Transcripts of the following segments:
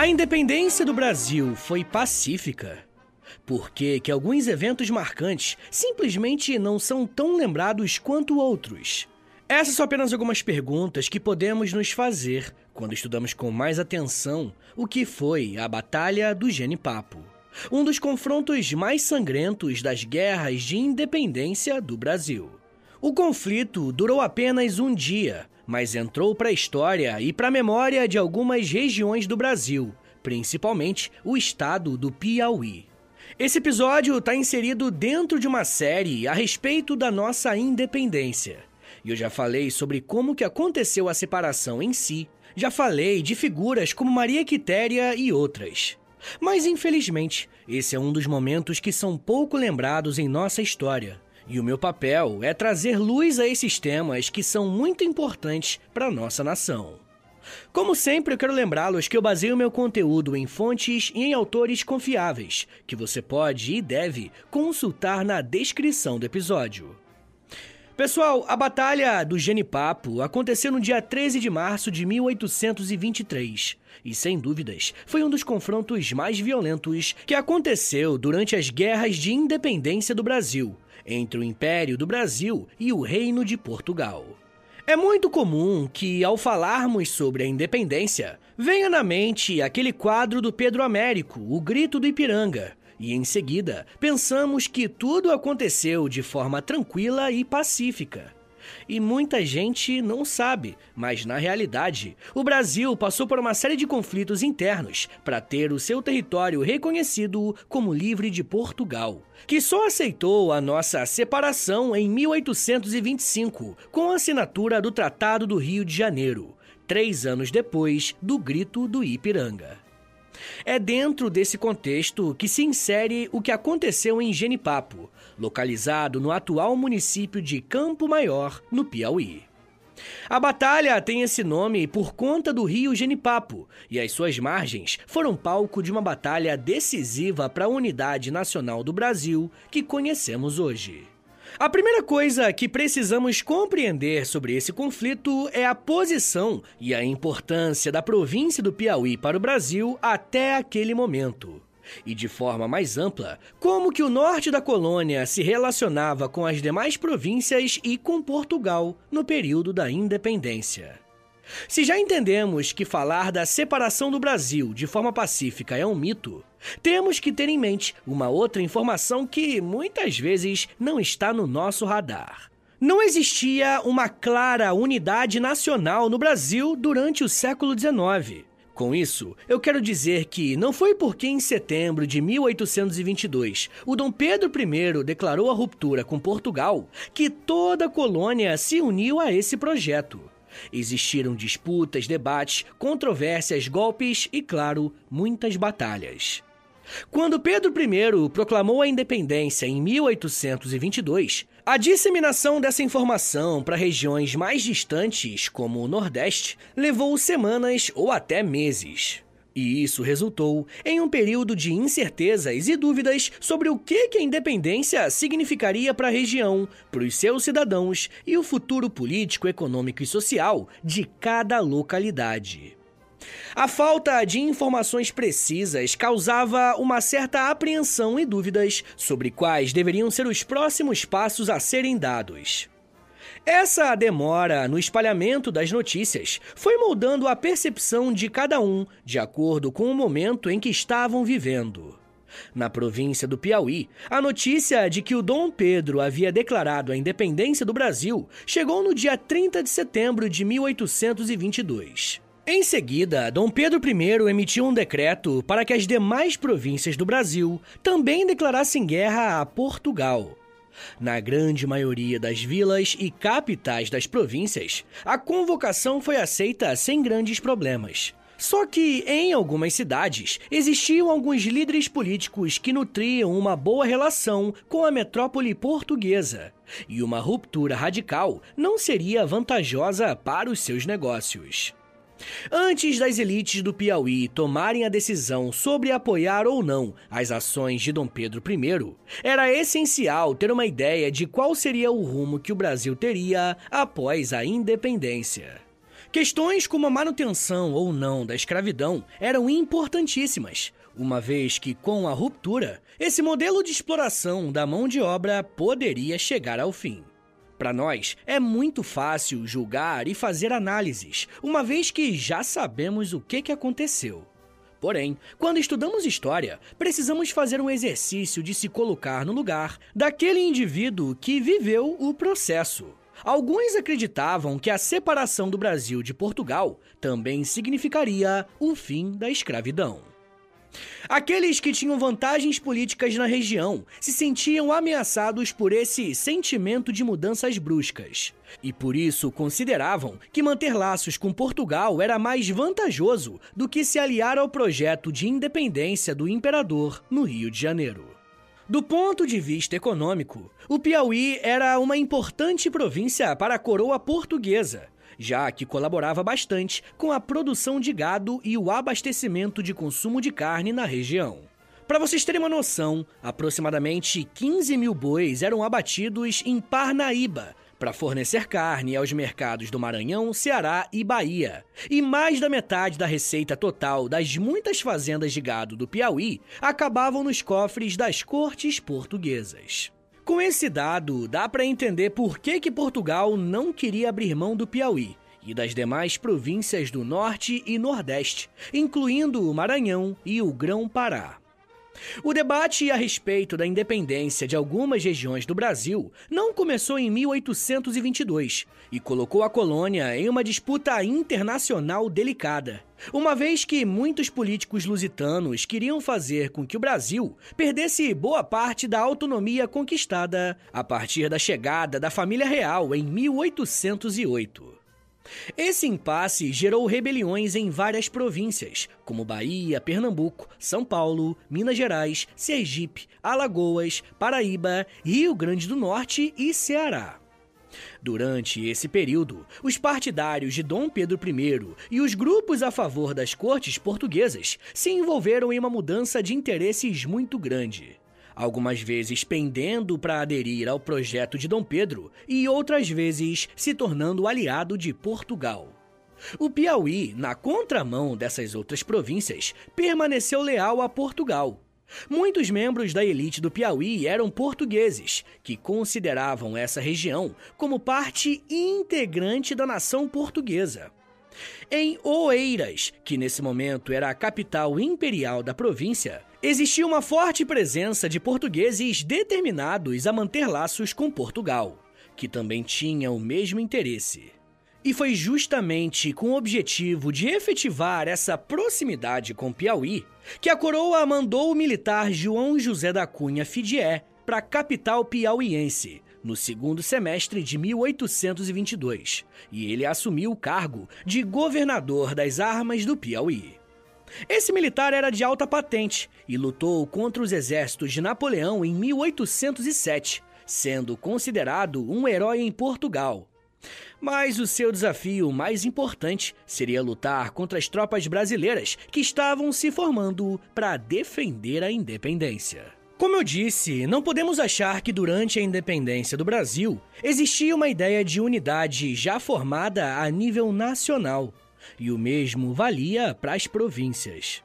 A independência do Brasil foi pacífica? Por que, que alguns eventos marcantes simplesmente não são tão lembrados quanto outros? Essas são apenas algumas perguntas que podemos nos fazer quando estudamos com mais atenção o que foi a Batalha do Genipapo, um dos confrontos mais sangrentos das guerras de independência do Brasil. O conflito durou apenas um dia, mas entrou para a história e para a memória de algumas regiões do Brasil, principalmente o estado do Piauí. Esse episódio está inserido dentro de uma série a respeito da nossa independência. E eu já falei sobre como que aconteceu a separação em si, já falei de figuras como Maria Quitéria e outras. Mas infelizmente, esse é um dos momentos que são pouco lembrados em nossa história e o meu papel é trazer luz a esses temas que são muito importantes para nossa nação. Como sempre, eu quero lembrá-los que eu baseio meu conteúdo em fontes e em autores confiáveis, que você pode e deve consultar na descrição do episódio. Pessoal, a Batalha do Genipapo aconteceu no dia 13 de março de 1823 e, sem dúvidas, foi um dos confrontos mais violentos que aconteceu durante as guerras de independência do Brasil, entre o Império do Brasil e o Reino de Portugal. É muito comum que, ao falarmos sobre a independência, venha na mente aquele quadro do Pedro Américo, O Grito do Ipiranga, e em seguida pensamos que tudo aconteceu de forma tranquila e pacífica. E muita gente não sabe, mas na realidade, o Brasil passou por uma série de conflitos internos para ter o seu território reconhecido como livre de Portugal, que só aceitou a nossa separação em 1825, com a assinatura do Tratado do Rio de Janeiro, três anos depois do Grito do Ipiranga. É dentro desse contexto que se insere o que aconteceu em Genipapo, localizado no atual município de Campo Maior, no Piauí. A batalha tem esse nome por conta do rio Genipapo, e as suas margens foram palco de uma batalha decisiva para a unidade nacional do Brasil que conhecemos hoje. A primeira coisa que precisamos compreender sobre esse conflito é a posição e a importância da província do Piauí para o Brasil até aquele momento. E de forma mais ampla, como que o norte da colônia se relacionava com as demais províncias e com Portugal no período da independência. Se já entendemos que falar da separação do Brasil de forma pacífica é um mito, temos que ter em mente uma outra informação que muitas vezes não está no nosso radar. Não existia uma clara unidade nacional no Brasil durante o século XIX. Com isso, eu quero dizer que não foi porque em setembro de 1822 o Dom Pedro I declarou a ruptura com Portugal que toda a colônia se uniu a esse projeto. Existiram disputas, debates, controvérsias, golpes e, claro, muitas batalhas. Quando Pedro I proclamou a independência em 1822, a disseminação dessa informação para regiões mais distantes, como o Nordeste, levou semanas ou até meses. E isso resultou em um período de incertezas e dúvidas sobre o que a independência significaria para a região, para os seus cidadãos e o futuro político, econômico e social de cada localidade. A falta de informações precisas causava uma certa apreensão e dúvidas sobre quais deveriam ser os próximos passos a serem dados. Essa demora no espalhamento das notícias foi moldando a percepção de cada um de acordo com o momento em que estavam vivendo. Na província do Piauí, a notícia de que o Dom Pedro havia declarado a independência do Brasil chegou no dia 30 de setembro de 1822. Em seguida, Dom Pedro I emitiu um decreto para que as demais províncias do Brasil também declarassem guerra a Portugal. Na grande maioria das vilas e capitais das províncias, a convocação foi aceita sem grandes problemas. Só que, em algumas cidades, existiam alguns líderes políticos que nutriam uma boa relação com a metrópole portuguesa, e uma ruptura radical não seria vantajosa para os seus negócios. Antes das elites do Piauí tomarem a decisão sobre apoiar ou não as ações de Dom Pedro I, era essencial ter uma ideia de qual seria o rumo que o Brasil teria após a independência. Questões como a manutenção ou não da escravidão eram importantíssimas, uma vez que, com a ruptura, esse modelo de exploração da mão de obra poderia chegar ao fim. Para nós, é muito fácil julgar e fazer análises, uma vez que já sabemos o que, que aconteceu. Porém, quando estudamos história, precisamos fazer um exercício de se colocar no lugar daquele indivíduo que viveu o processo. Alguns acreditavam que a separação do Brasil de Portugal também significaria o fim da escravidão. Aqueles que tinham vantagens políticas na região se sentiam ameaçados por esse sentimento de mudanças bruscas. E por isso consideravam que manter laços com Portugal era mais vantajoso do que se aliar ao projeto de independência do imperador no Rio de Janeiro. Do ponto de vista econômico, o Piauí era uma importante província para a coroa portuguesa já que colaborava bastante com a produção de gado e o abastecimento de consumo de carne na região. Para vocês terem uma noção, aproximadamente 15 mil bois eram abatidos em Parnaíba para fornecer carne aos mercados do Maranhão, Ceará e Bahia. E mais da metade da receita total das muitas fazendas de gado do Piauí acabavam nos cofres das cortes portuguesas. Com esse dado, dá para entender por que, que Portugal não queria abrir mão do Piauí e das demais províncias do Norte e Nordeste, incluindo o Maranhão e o Grão-Pará. O debate a respeito da independência de algumas regiões do Brasil não começou em 1822 e colocou a colônia em uma disputa internacional delicada, uma vez que muitos políticos lusitanos queriam fazer com que o Brasil perdesse boa parte da autonomia conquistada a partir da chegada da família real em 1808. Esse impasse gerou rebeliões em várias províncias, como Bahia, Pernambuco, São Paulo, Minas Gerais, Sergipe, Alagoas, Paraíba, Rio Grande do Norte e Ceará. Durante esse período, os partidários de Dom Pedro I e os grupos a favor das cortes portuguesas se envolveram em uma mudança de interesses muito grande algumas vezes pendendo para aderir ao projeto de Dom Pedro e outras vezes se tornando aliado de Portugal. O Piauí, na contramão dessas outras províncias, permaneceu leal a Portugal. Muitos membros da elite do Piauí eram portugueses, que consideravam essa região como parte integrante da nação portuguesa. Em Oeiras, que nesse momento era a capital imperial da província, existia uma forte presença de portugueses determinados a manter laços com Portugal, que também tinha o mesmo interesse. E foi justamente com o objetivo de efetivar essa proximidade com Piauí que a coroa mandou o militar João José da Cunha Fidié para a capital piauiense, no segundo semestre de 1822, e ele assumiu o cargo de governador das armas do Piauí. Esse militar era de alta patente e lutou contra os exércitos de Napoleão em 1807, sendo considerado um herói em Portugal. Mas o seu desafio mais importante seria lutar contra as tropas brasileiras que estavam se formando para defender a independência. Como eu disse, não podemos achar que durante a independência do Brasil existia uma ideia de unidade já formada a nível nacional e o mesmo valia para as províncias.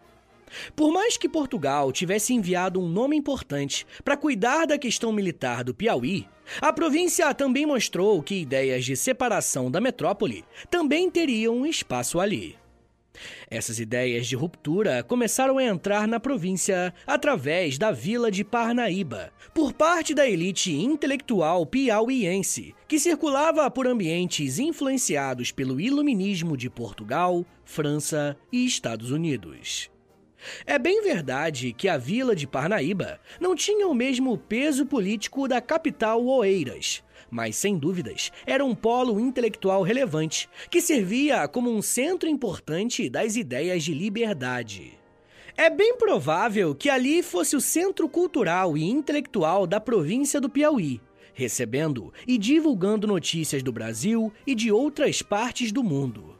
Por mais que Portugal tivesse enviado um nome importante para cuidar da questão militar do Piauí, a província também mostrou que ideias de separação da metrópole também teriam espaço ali. Essas ideias de ruptura começaram a entrar na província através da vila de Parnaíba, por parte da elite intelectual piauiense, que circulava por ambientes influenciados pelo iluminismo de Portugal, França e Estados Unidos. É bem verdade que a vila de Parnaíba não tinha o mesmo peso político da capital Oeiras, mas sem dúvidas era um polo intelectual relevante que servia como um centro importante das ideias de liberdade. É bem provável que ali fosse o centro cultural e intelectual da província do Piauí, recebendo e divulgando notícias do Brasil e de outras partes do mundo.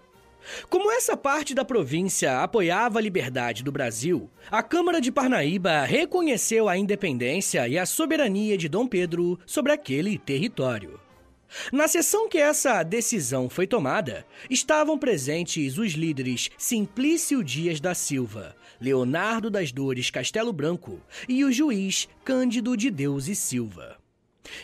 Como essa parte da província apoiava a liberdade do Brasil, a Câmara de Parnaíba reconheceu a independência e a soberania de Dom Pedro sobre aquele território. Na sessão que essa decisão foi tomada, estavam presentes os líderes Simplício Dias da Silva, Leonardo das Dores Castelo Branco e o juiz Cândido de Deus e Silva.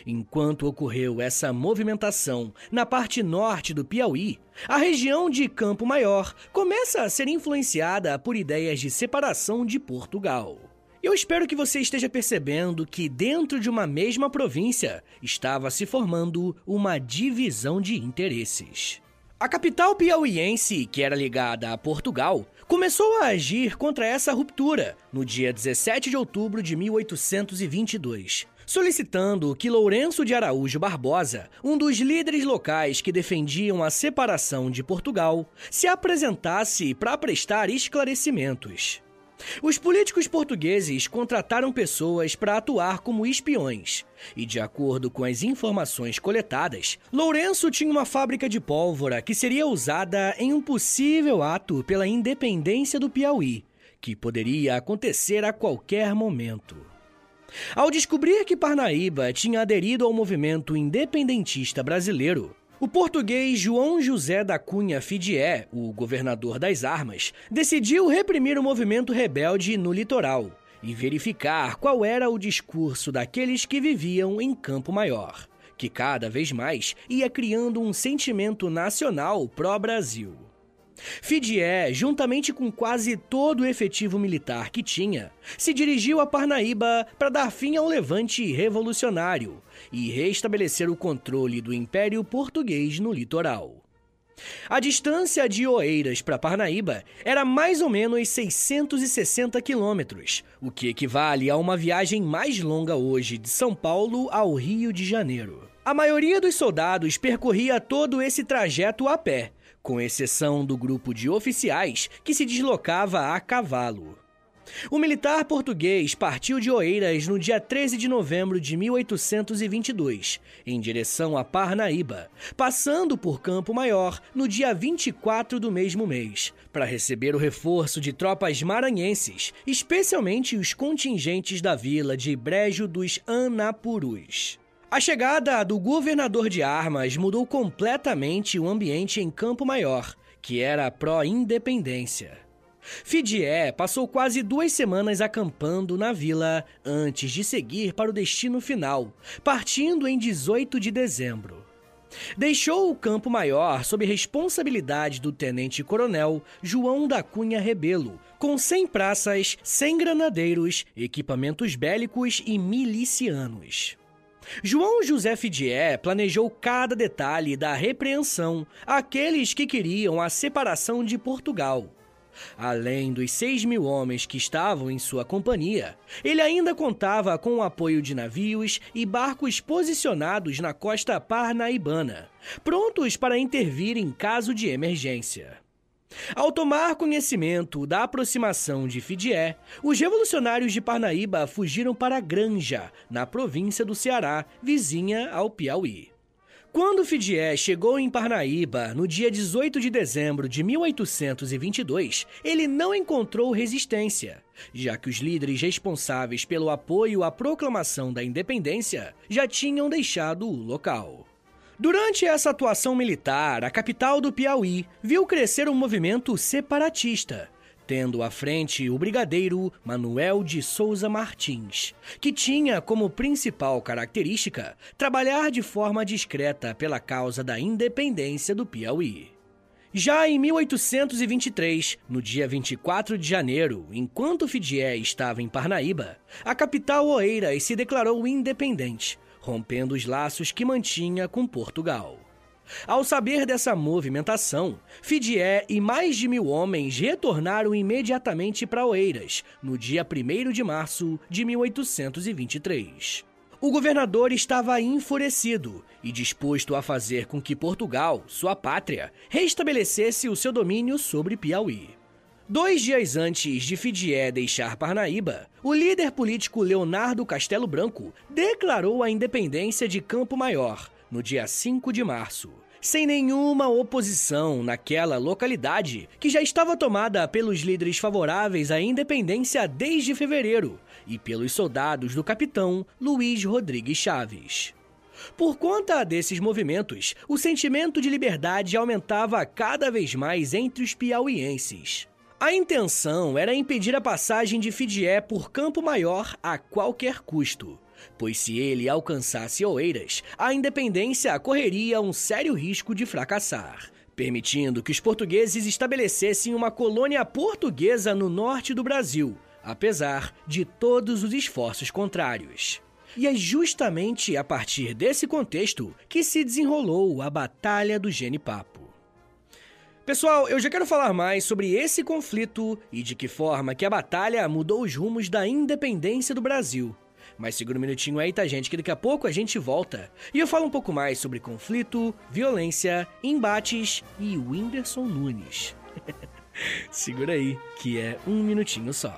Enquanto ocorreu essa movimentação na parte norte do Piauí, a região de Campo Maior começa a ser influenciada por ideias de separação de Portugal. Eu espero que você esteja percebendo que dentro de uma mesma província estava se formando uma divisão de interesses. A capital piauiense, que era ligada a Portugal, começou a agir contra essa ruptura no dia 17 de outubro de 1822, solicitando que Lourenço de Araújo Barbosa, um dos líderes locais que defendiam a separação de Portugal, se apresentasse para prestar esclarecimentos. Os políticos portugueses contrataram pessoas para atuar como espiões. E, de acordo com as informações coletadas, Lourenço tinha uma fábrica de pólvora que seria usada em um possível ato pela independência do Piauí, que poderia acontecer a qualquer momento. Ao descobrir que Parnaíba tinha aderido ao movimento independentista brasileiro, o português João José da Cunha Fidié, o governador das armas, decidiu reprimir o movimento rebelde no litoral e verificar qual era o discurso daqueles que viviam em Campo Maior, que cada vez mais ia criando um sentimento nacional pró-Brasil. Fidié, juntamente com quase todo o efetivo militar que tinha, se dirigiu a Parnaíba para dar fim ao levante revolucionário e restabelecer o controle do Império Português no litoral. A distância de Oeiras para Parnaíba era mais ou menos 660 quilômetros, o que equivale a uma viagem mais longa hoje de São Paulo ao Rio de Janeiro. A maioria dos soldados percorria todo esse trajeto a pé, com exceção do grupo de oficiais que se deslocava a cavalo. O militar português partiu de Oeiras no dia 13 de novembro de 1822, em direção a Parnaíba, passando por Campo Maior no dia 24 do mesmo mês, para receber o reforço de tropas maranhenses, especialmente os contingentes da vila de Brejo dos Anapurus. A chegada do governador de armas mudou completamente o ambiente em Campo Maior, que era pró-independência. Fidié passou quase duas semanas acampando na vila antes de seguir para o destino final, partindo em 18 de dezembro. Deixou o Campo Maior sob responsabilidade do tenente-coronel João da Cunha Rebelo, com 100 praças, 100 granadeiros, equipamentos bélicos e milicianos. João José Fidier planejou cada detalhe da repreensão àqueles que queriam a separação de Portugal. Além dos 6 mil homens que estavam em sua companhia, ele ainda contava com o apoio de navios e barcos posicionados na costa parnaibana, prontos para intervir em caso de emergência. Ao tomar conhecimento da aproximação de Fidié, os revolucionários de Parnaíba fugiram para Granja, na província do Ceará, vizinha ao Piauí. Quando Fidié chegou em Parnaíba no dia 18 de dezembro de 1822, ele não encontrou resistência, já que os líderes responsáveis pelo apoio à proclamação da independência já tinham deixado o local. Durante essa atuação militar, a capital do Piauí viu crescer um movimento separatista, tendo à frente o brigadeiro Manuel de Souza Martins, que tinha como principal característica trabalhar de forma discreta pela causa da independência do Piauí. Já em 1823, no dia 24 de janeiro, enquanto Fidié estava em Parnaíba, a capital Oeiras se declarou independente, rompendo os laços que mantinha com Portugal. Ao saber dessa movimentação, Fidié e mais de mil homens retornaram imediatamente para Oeiras, no dia 1 de março de 1823. O governador estava enfurecido e disposto a fazer com que Portugal, sua pátria, restabelecesse o seu domínio sobre Piauí. Dois dias antes de Fidié deixar Parnaíba, o líder político Leonardo Castelo Branco declarou a independência de Campo Maior no dia 5 de março, sem nenhuma oposição naquela localidade que já estava tomada pelos líderes favoráveis à independência desde fevereiro e pelos soldados do capitão Luiz Rodrigues Chaves. Por conta desses movimentos, o sentimento de liberdade aumentava cada vez mais entre os piauienses. A intenção era impedir a passagem de Fidié por Campo Maior a qualquer custo, pois se ele alcançasse Oeiras, a independência correria um sério risco de fracassar, permitindo que os portugueses estabelecessem uma colônia portuguesa no norte do Brasil, apesar de todos os esforços contrários. E é justamente a partir desse contexto que se desenrolou a Batalha do Genipapo. Pessoal, eu já quero falar mais sobre esse conflito e de que forma que a batalha mudou os rumos da independência do Brasil. Mas segura um minutinho aí, tá, gente? Que daqui a pouco a gente volta. E eu falo um pouco mais sobre conflito, violência, embates e Whindersson Nunes. segura aí, que é um minutinho só.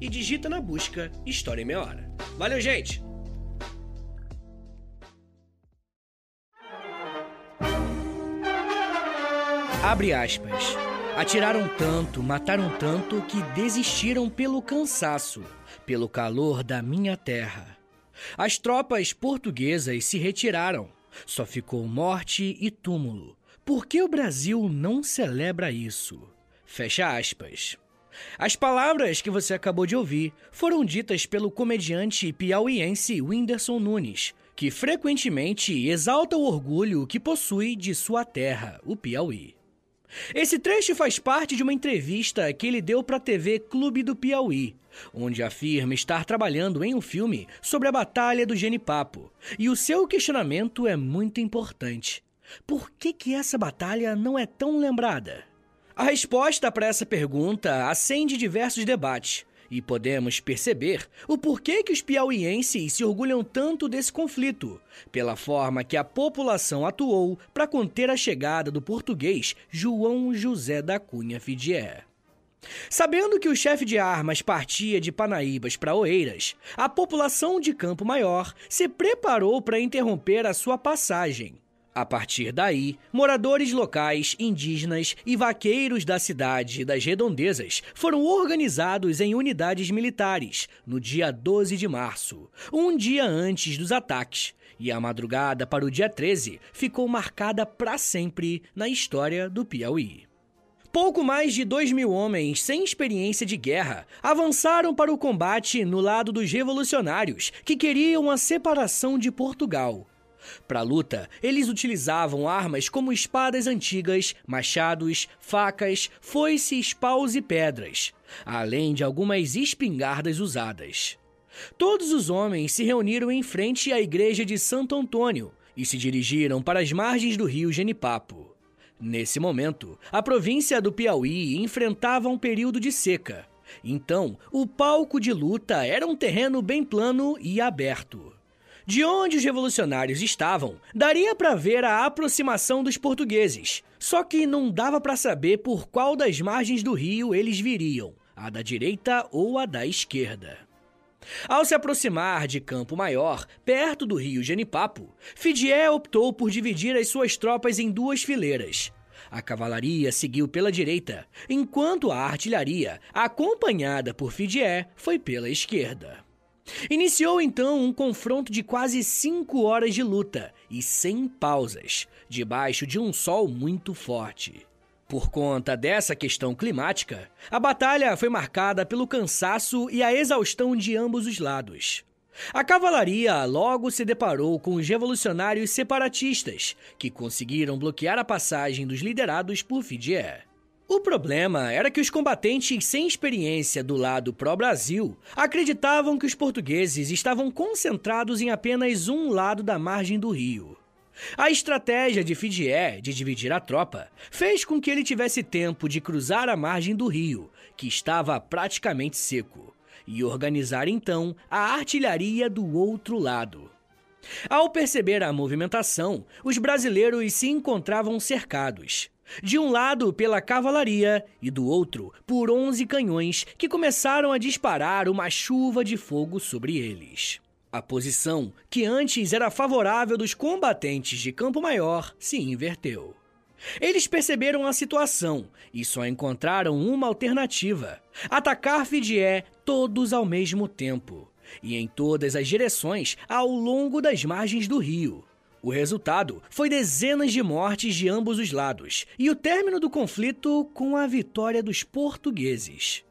e digita na busca História em Meia Hora. Valeu, gente! Abre aspas. Atiraram tanto, mataram tanto que desistiram pelo cansaço, pelo calor da minha terra. As tropas portuguesas se retiraram. Só ficou morte e túmulo. Por que o Brasil não celebra isso? Fecha aspas. As palavras que você acabou de ouvir foram ditas pelo comediante piauiense Whindersson Nunes, que frequentemente exalta o orgulho que possui de sua terra, o Piauí. Esse trecho faz parte de uma entrevista que ele deu para a TV Clube do Piauí, onde afirma estar trabalhando em um filme sobre a Batalha do Genipapo. E o seu questionamento é muito importante. Por que, que essa batalha não é tão lembrada? A resposta para essa pergunta acende diversos debates, e podemos perceber o porquê que os piauienses se orgulham tanto desse conflito, pela forma que a população atuou para conter a chegada do português João José da Cunha Fidier. Sabendo que o chefe de armas partia de Panaíbas para Oeiras, a população de Campo Maior se preparou para interromper a sua passagem a partir daí, moradores locais, indígenas e vaqueiros da cidade e das redondezas foram organizados em unidades militares no dia 12 de março, um dia antes dos ataques, e a madrugada para o dia 13 ficou marcada para sempre na história do Piauí. Pouco mais de dois mil homens sem experiência de guerra avançaram para o combate no lado dos revolucionários que queriam a separação de Portugal para a luta, eles utilizavam armas como espadas antigas, machados, facas, foices, paus e pedras, além de algumas espingardas usadas. Todos os homens se reuniram em frente à igreja de Santo Antônio e se dirigiram para as margens do rio Genipapo. Nesse momento, a província do Piauí enfrentava um período de seca. Então, o palco de luta era um terreno bem plano e aberto. De onde os revolucionários estavam, daria para ver a aproximação dos portugueses, só que não dava para saber por qual das margens do rio eles viriam, a da direita ou a da esquerda. Ao se aproximar de Campo Maior, perto do rio Genipapo, Fidié optou por dividir as suas tropas em duas fileiras. A cavalaria seguiu pela direita, enquanto a artilharia, acompanhada por Fidié, foi pela esquerda. Iniciou então um confronto de quase cinco horas de luta e sem pausas, debaixo de um sol muito forte. Por conta dessa questão climática, a batalha foi marcada pelo cansaço e a exaustão de ambos os lados. A cavalaria logo se deparou com os revolucionários separatistas, que conseguiram bloquear a passagem dos liderados por Fidier. O problema era que os combatentes sem experiência do lado pró-Brasil acreditavam que os portugueses estavam concentrados em apenas um lado da margem do rio. A estratégia de Fidier de dividir a tropa fez com que ele tivesse tempo de cruzar a margem do rio, que estava praticamente seco, e organizar então a artilharia do outro lado. Ao perceber a movimentação, os brasileiros se encontravam cercados. De um lado pela cavalaria e do outro por 11 canhões que começaram a disparar uma chuva de fogo sobre eles. A posição, que antes era favorável dos combatentes de Campo Maior, se inverteu. Eles perceberam a situação e só encontraram uma alternativa: atacar Fidié todos ao mesmo tempo e em todas as direções ao longo das margens do rio. O resultado foi dezenas de mortes de ambos os lados e o término do conflito com a vitória dos portugueses.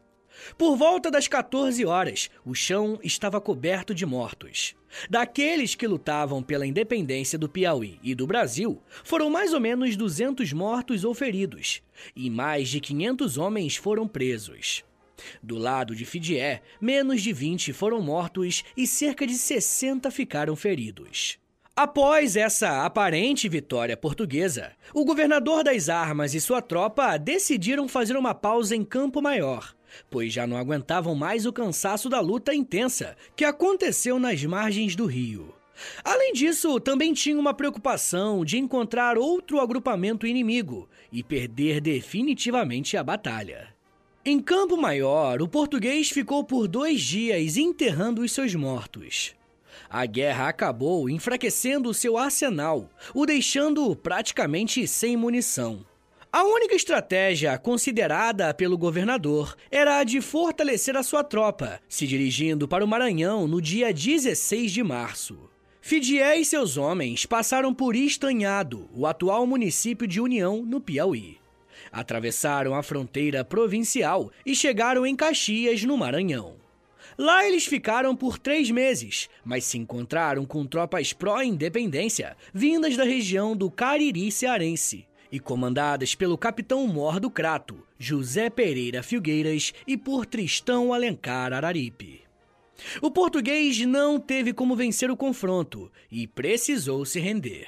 Por volta das 14 horas, o chão estava coberto de mortos. Daqueles que lutavam pela independência do Piauí e do Brasil, foram mais ou menos 200 mortos ou feridos, e mais de 500 homens foram presos. Do lado de Fidié, menos de 20 foram mortos e cerca de 60 ficaram feridos. Após essa aparente vitória portuguesa, o governador das armas e sua tropa decidiram fazer uma pausa em Campo Maior pois já não aguentavam mais o cansaço da luta intensa que aconteceu nas margens do rio. Além disso, também tinha uma preocupação de encontrar outro agrupamento inimigo e perder definitivamente a batalha. Em Campo Maior, o português ficou por dois dias enterrando os seus mortos. A guerra acabou enfraquecendo seu arsenal, o deixando praticamente sem munição. A única estratégia considerada pelo governador era a de fortalecer a sua tropa, se dirigindo para o Maranhão no dia 16 de março. Fidié e seus homens passaram por Estanhado, o atual município de União, no Piauí. Atravessaram a fronteira provincial e chegaram em Caxias, no Maranhão. Lá eles ficaram por três meses, mas se encontraram com tropas pró-independência vindas da região do Cariri cearense e comandadas pelo capitão-mor do Crato, José Pereira Filgueiras, e por Tristão Alencar Araripe. O português não teve como vencer o confronto e precisou se render,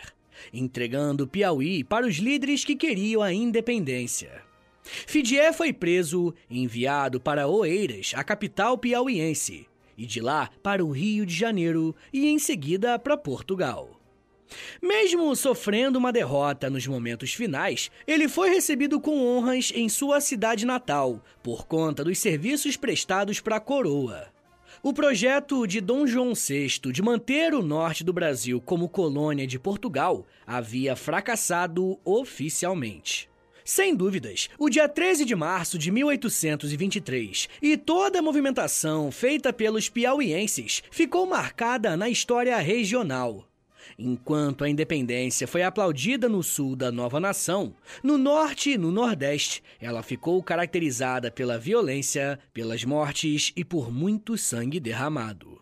entregando Piauí para os líderes que queriam a independência. Fidié foi preso enviado para Oeiras, a capital piauiense, e de lá para o Rio de Janeiro e em seguida para Portugal. Mesmo sofrendo uma derrota nos momentos finais, ele foi recebido com honras em sua cidade natal, por conta dos serviços prestados para a coroa. O projeto de Dom João VI de manter o norte do Brasil como colônia de Portugal havia fracassado oficialmente. Sem dúvidas, o dia 13 de março de 1823 e toda a movimentação feita pelos piauienses ficou marcada na história regional. Enquanto a independência foi aplaudida no sul da nova nação, no norte e no nordeste, ela ficou caracterizada pela violência, pelas mortes e por muito sangue derramado.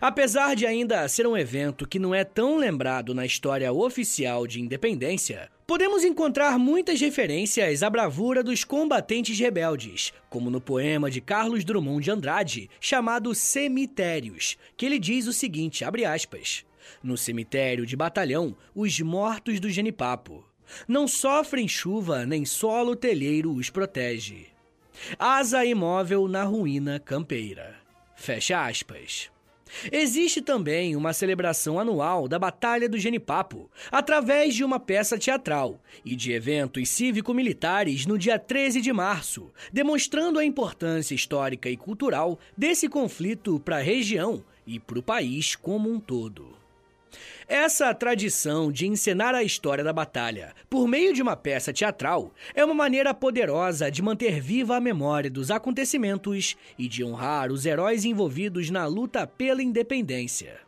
Apesar de ainda ser um evento que não é tão lembrado na história oficial de independência, podemos encontrar muitas referências à bravura dos combatentes rebeldes, como no poema de Carlos Drummond de Andrade, chamado Cemitérios, que ele diz o seguinte, abre aspas: no cemitério de batalhão, os mortos do genipapo. Não sofrem chuva, nem solo telheiro os protege. Asa imóvel na ruína campeira. Fecha aspas. Existe também uma celebração anual da Batalha do Genipapo, através de uma peça teatral e de eventos cívico-militares no dia 13 de março, demonstrando a importância histórica e cultural desse conflito para a região e para o país como um todo. Essa tradição de encenar a história da batalha por meio de uma peça teatral é uma maneira poderosa de manter viva a memória dos acontecimentos e de honrar os heróis envolvidos na luta pela independência.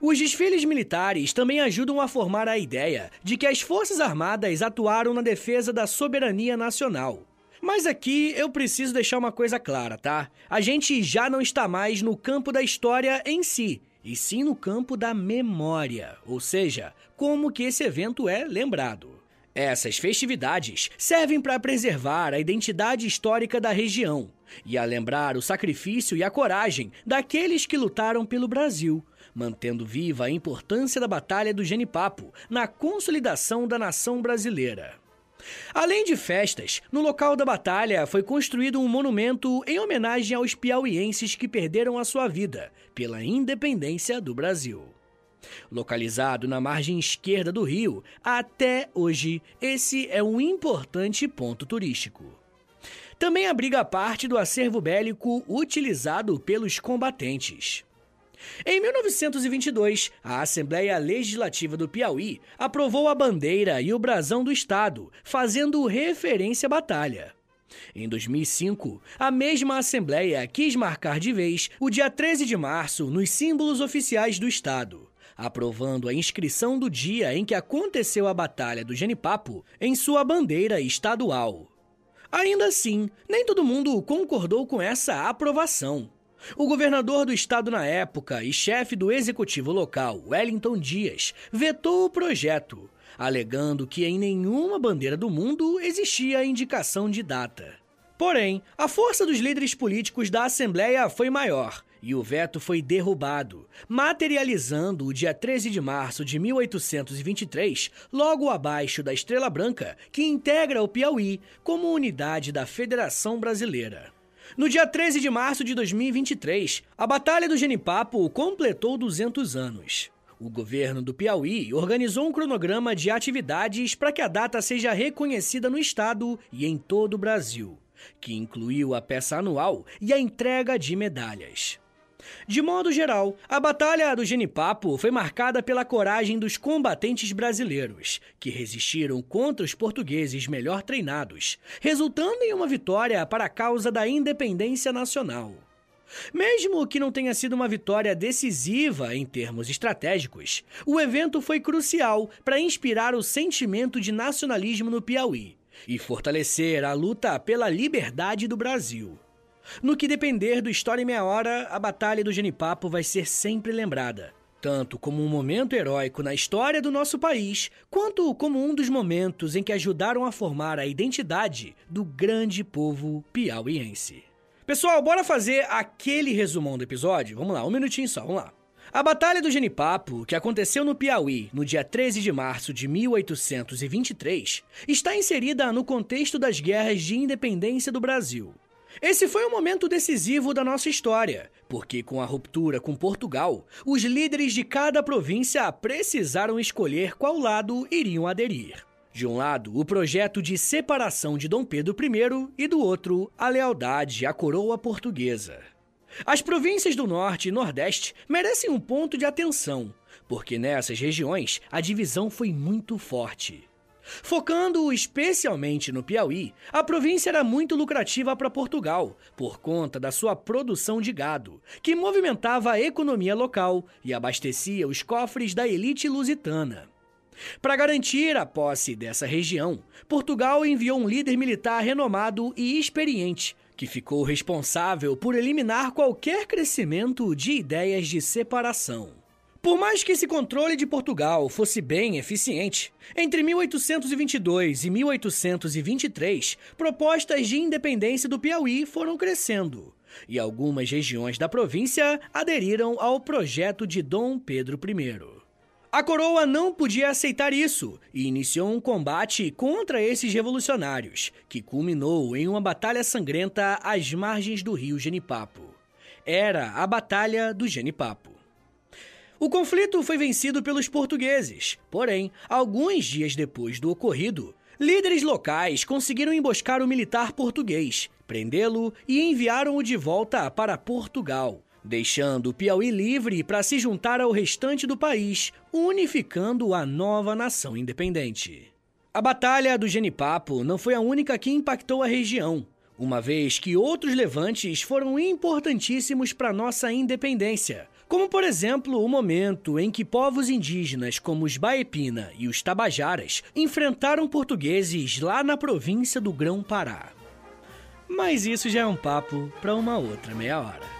Os desfiles militares também ajudam a formar a ideia de que as Forças Armadas atuaram na defesa da soberania nacional. Mas aqui eu preciso deixar uma coisa clara, tá? A gente já não está mais no campo da história em si, e sim no campo da memória, ou seja, como que esse evento é lembrado. Essas festividades servem para preservar a identidade histórica da região e a lembrar o sacrifício e a coragem daqueles que lutaram pelo Brasil, mantendo viva a importância da Batalha do Genipapo na consolidação da nação brasileira. Além de festas, no local da batalha foi construído um monumento em homenagem aos piauienses que perderam a sua vida pela independência do Brasil. Localizado na margem esquerda do rio, até hoje esse é um importante ponto turístico. Também abriga parte do acervo bélico utilizado pelos combatentes. Em 1922, a Assembleia Legislativa do Piauí aprovou a bandeira e o brasão do Estado, fazendo referência à batalha. Em 2005, a mesma Assembleia quis marcar de vez o dia 13 de março nos símbolos oficiais do Estado, aprovando a inscrição do dia em que aconteceu a Batalha do Genipapo em sua bandeira estadual. Ainda assim, nem todo mundo concordou com essa aprovação. O governador do estado na época e chefe do executivo local, Wellington Dias, vetou o projeto, alegando que em nenhuma bandeira do mundo existia indicação de data. Porém, a força dos líderes políticos da Assembleia foi maior e o veto foi derrubado, materializando o dia 13 de março de 1823, logo abaixo da Estrela Branca, que integra o Piauí como unidade da Federação Brasileira. No dia 13 de março de 2023, a Batalha do Genipapo completou 200 anos. O governo do Piauí organizou um cronograma de atividades para que a data seja reconhecida no estado e em todo o Brasil, que incluiu a peça anual e a entrega de medalhas. De modo geral, a Batalha do Genipapo foi marcada pela coragem dos combatentes brasileiros, que resistiram contra os portugueses melhor treinados, resultando em uma vitória para a causa da independência nacional. Mesmo que não tenha sido uma vitória decisiva em termos estratégicos, o evento foi crucial para inspirar o sentimento de nacionalismo no Piauí e fortalecer a luta pela liberdade do Brasil. No que depender do História em Meia Hora, a Batalha do Genipapo vai ser sempre lembrada. Tanto como um momento heróico na história do nosso país, quanto como um dos momentos em que ajudaram a formar a identidade do grande povo piauiense. Pessoal, bora fazer aquele resumão do episódio? Vamos lá, um minutinho só, vamos lá. A Batalha do Genipapo, que aconteceu no Piauí no dia 13 de março de 1823, está inserida no contexto das guerras de independência do Brasil. Esse foi um momento decisivo da nossa história, porque com a ruptura com Portugal, os líderes de cada província precisaram escolher qual lado iriam aderir. De um lado, o projeto de separação de Dom Pedro I e do outro, a lealdade à coroa portuguesa. As províncias do Norte e Nordeste merecem um ponto de atenção, porque nessas regiões a divisão foi muito forte. Focando especialmente no Piauí, a província era muito lucrativa para Portugal, por conta da sua produção de gado, que movimentava a economia local e abastecia os cofres da elite lusitana. Para garantir a posse dessa região, Portugal enviou um líder militar renomado e experiente, que ficou responsável por eliminar qualquer crescimento de ideias de separação. Por mais que esse controle de Portugal fosse bem eficiente, entre 1822 e 1823, propostas de independência do Piauí foram crescendo, e algumas regiões da província aderiram ao projeto de Dom Pedro I. A coroa não podia aceitar isso e iniciou um combate contra esses revolucionários, que culminou em uma batalha sangrenta às margens do rio Genipapo. Era a Batalha do Genipapo. O conflito foi vencido pelos portugueses, porém, alguns dias depois do ocorrido, líderes locais conseguiram emboscar o militar português, prendê-lo e enviaram-o de volta para Portugal, deixando o Piauí livre para se juntar ao restante do país, unificando a nova nação independente. A Batalha do Genipapo não foi a única que impactou a região, uma vez que outros levantes foram importantíssimos para nossa independência, Como, por exemplo, o momento em que povos indígenas como os Baepina e os Tabajaras enfrentaram portugueses lá na província do Grão-Pará. Mas isso já é um papo para uma outra meia hora.